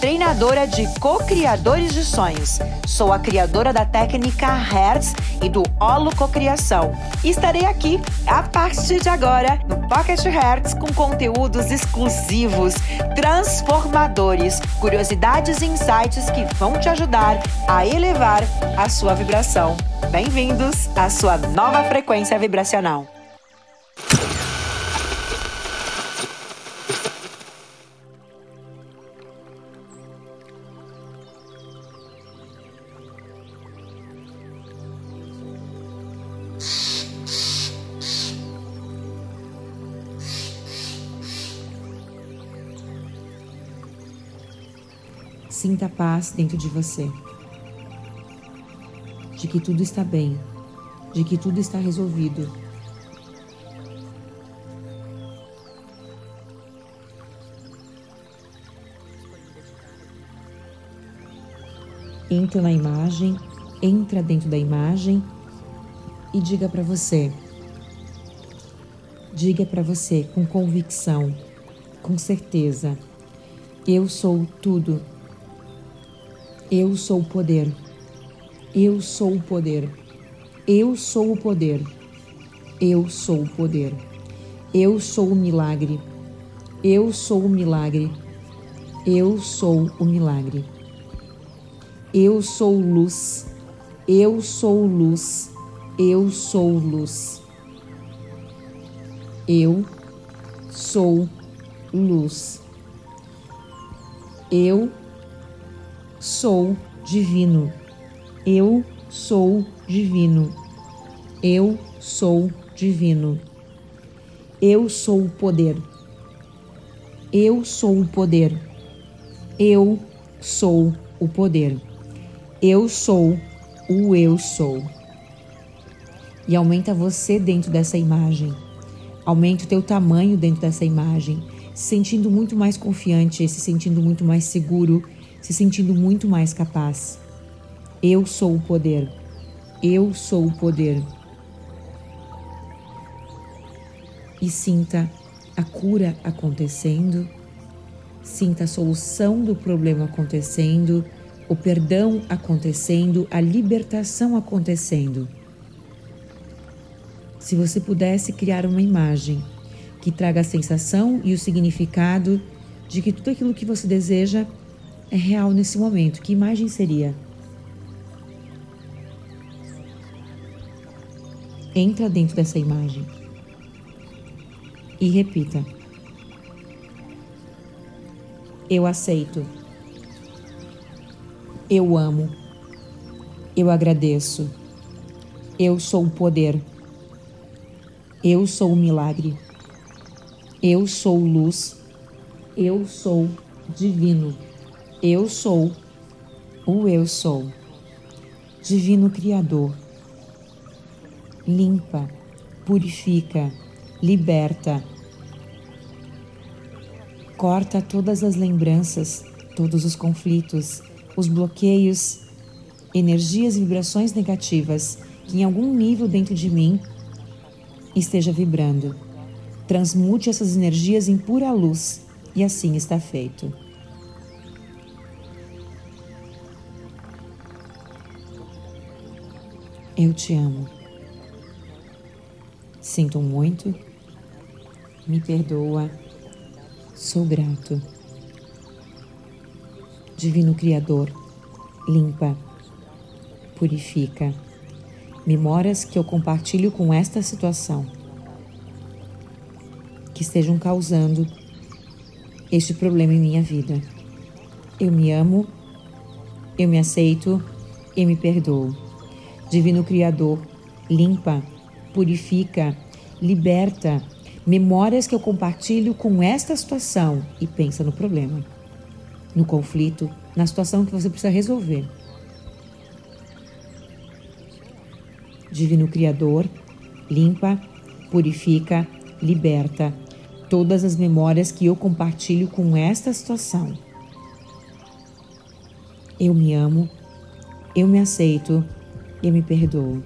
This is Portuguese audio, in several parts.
treinadora de co-criadores de sonhos. Sou a criadora da técnica Hertz e do Holo Cocriação. Estarei aqui a partir de agora no Pocket Hertz com conteúdos exclusivos, transformadores, curiosidades e insights que vão te ajudar a elevar a sua vibração. Bem-vindos à sua nova frequência vibracional. Sinta paz dentro de você. De que tudo está bem, de que tudo está resolvido. Entra na imagem, entra dentro da imagem e diga para você. Diga para você com convicção, com certeza. Eu sou tudo eu sou o poder. Eu sou o poder. Eu sou o poder. Eu sou o poder. Eu sou o milagre. Eu sou o milagre. Eu sou o milagre. Eu sou luz. Eu sou luz. Eu sou luz. Eu sou luz. Eu sou divino. Eu sou divino. Eu sou divino. Eu sou o poder. Eu sou o poder. Eu sou o poder. Eu sou o eu sou. E aumenta você dentro dessa imagem. Aumenta o teu tamanho dentro dessa imagem, se sentindo muito mais confiante, se sentindo muito mais seguro se sentindo muito mais capaz. Eu sou o poder. Eu sou o poder. E sinta a cura acontecendo, sinta a solução do problema acontecendo, o perdão acontecendo, a libertação acontecendo. Se você pudesse criar uma imagem que traga a sensação e o significado de que tudo aquilo que você deseja é real nesse momento, que imagem seria? Entra dentro dessa imagem e repita: Eu aceito. Eu amo. Eu agradeço. Eu sou o poder. Eu sou o milagre. Eu sou luz. Eu sou divino. Eu sou o Eu sou. Divino Criador. Limpa, purifica, liberta. Corta todas as lembranças, todos os conflitos, os bloqueios, energias e vibrações negativas que em algum nível dentro de mim esteja vibrando. Transmute essas energias em pura luz e assim está feito. Eu te amo. Sinto muito. Me perdoa. Sou grato. Divino Criador, limpa, purifica. Memórias que eu compartilho com esta situação que estejam causando este problema em minha vida. Eu me amo, eu me aceito e me perdoo. Divino Criador, limpa, purifica, liberta memórias que eu compartilho com esta situação e pensa no problema, no conflito, na situação que você precisa resolver. Divino Criador, limpa, purifica, liberta todas as memórias que eu compartilho com esta situação. Eu me amo, eu me aceito, eu me perdoo.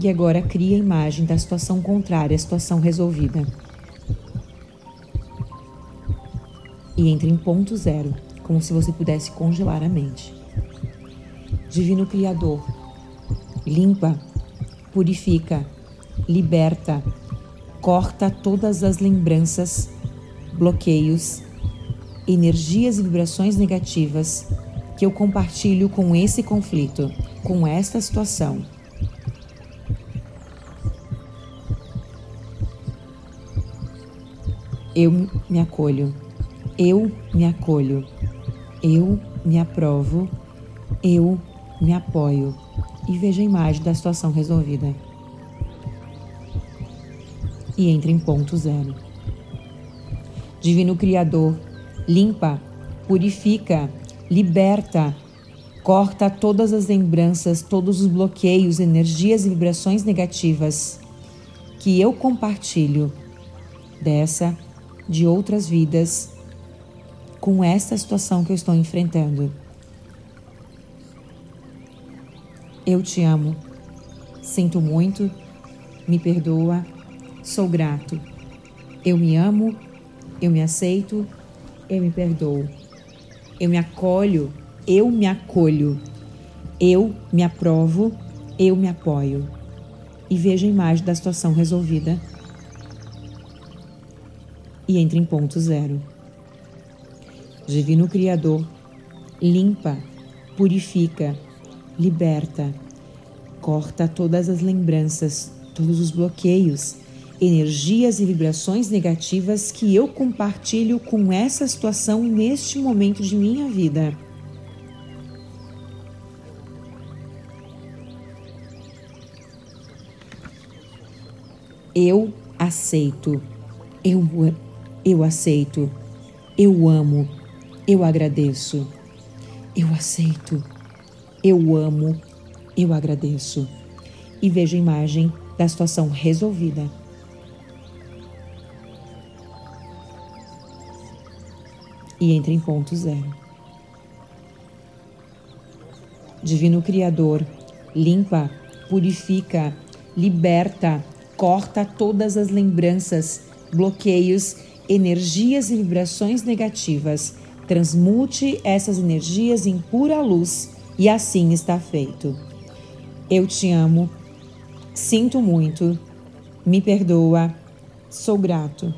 E agora cria a imagem da situação contrária, a situação resolvida. E entre em ponto zero, como se você pudesse congelar a mente. Divino Criador, limpa, purifica, liberta, corta todas as lembranças, bloqueios, energias e vibrações negativas que eu compartilho com esse conflito, com esta situação. Eu me acolho, eu me acolho, eu me aprovo, eu me apoio. E vejo a imagem da situação resolvida. E entra em ponto zero. Divino Criador, limpa, purifica, liberta, corta todas as lembranças, todos os bloqueios, energias e vibrações negativas que eu compartilho dessa, de outras vidas, com esta situação que eu estou enfrentando. Eu te amo, sinto muito, me perdoa Sou grato. Eu me amo, eu me aceito, eu me perdoo. Eu me acolho, eu me acolho. Eu me aprovo, eu me apoio. E vejo a imagem da situação resolvida. E entre em ponto zero. Divino Criador, limpa, purifica, liberta, corta todas as lembranças, todos os bloqueios energias e vibrações negativas que eu compartilho com essa situação neste momento de minha vida. Eu aceito, eu, eu aceito, eu amo, eu agradeço, eu aceito, eu amo, eu agradeço. E vejo a imagem da situação resolvida e entra em ponto zero. Divino Criador, limpa, purifica, liberta, corta todas as lembranças, bloqueios, energias e vibrações negativas. Transmute essas energias em pura luz e assim está feito. Eu te amo, sinto muito, me perdoa, sou grato.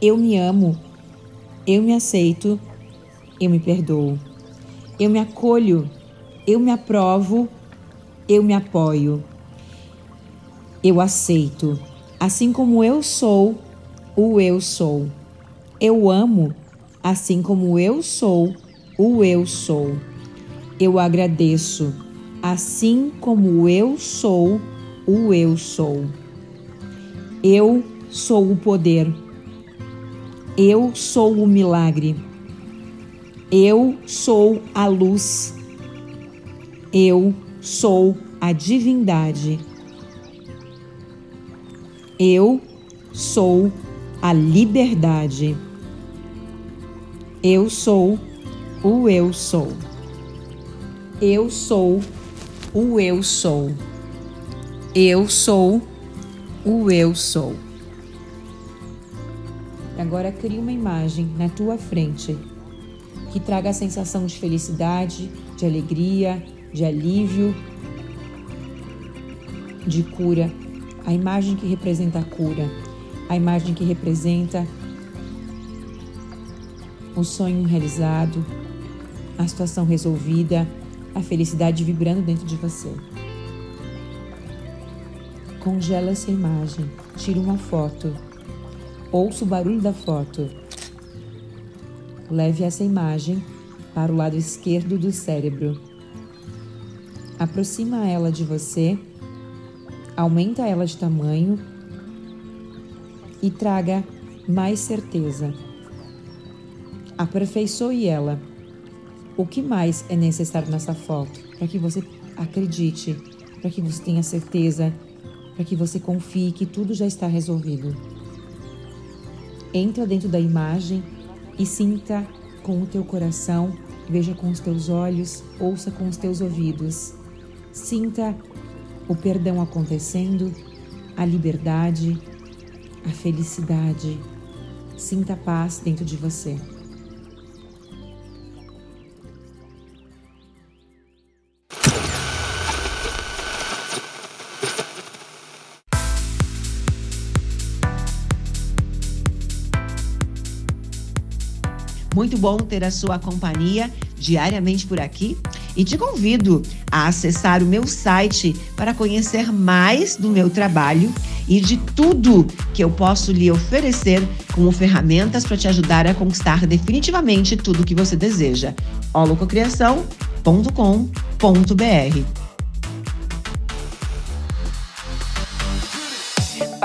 Eu me amo eu me aceito, eu me perdoo. Eu me acolho, eu me aprovo, eu me apoio. Eu aceito, assim como eu sou, o eu sou. Eu amo, assim como eu sou, o eu sou. Eu agradeço, assim como eu sou, o eu sou. Eu sou o poder eu sou o milagre. Eu sou a luz. Eu sou a divindade. Eu sou a liberdade. Eu sou o eu sou. Eu sou o eu sou. Eu sou o eu sou. Agora crie uma imagem na tua frente que traga a sensação de felicidade, de alegria, de alívio, de cura. A imagem que representa a cura, a imagem que representa o sonho realizado, a situação resolvida, a felicidade vibrando dentro de você. Congela essa imagem, tira uma foto Ouça o barulho da foto. Leve essa imagem para o lado esquerdo do cérebro. Aproxima ela de você, aumenta ela de tamanho e traga mais certeza. Aperfeiçoe ela. O que mais é necessário nessa foto para que você acredite, para que você tenha certeza para que você confie que tudo já está resolvido. Entra dentro da imagem e sinta com o teu coração, veja com os teus olhos, ouça com os teus ouvidos. Sinta o perdão acontecendo, a liberdade, a felicidade. Sinta paz dentro de você. Muito bom ter a sua companhia diariamente por aqui e te convido a acessar o meu site para conhecer mais do meu trabalho e de tudo que eu posso lhe oferecer como ferramentas para te ajudar a conquistar definitivamente tudo que você deseja. holococriação.com.br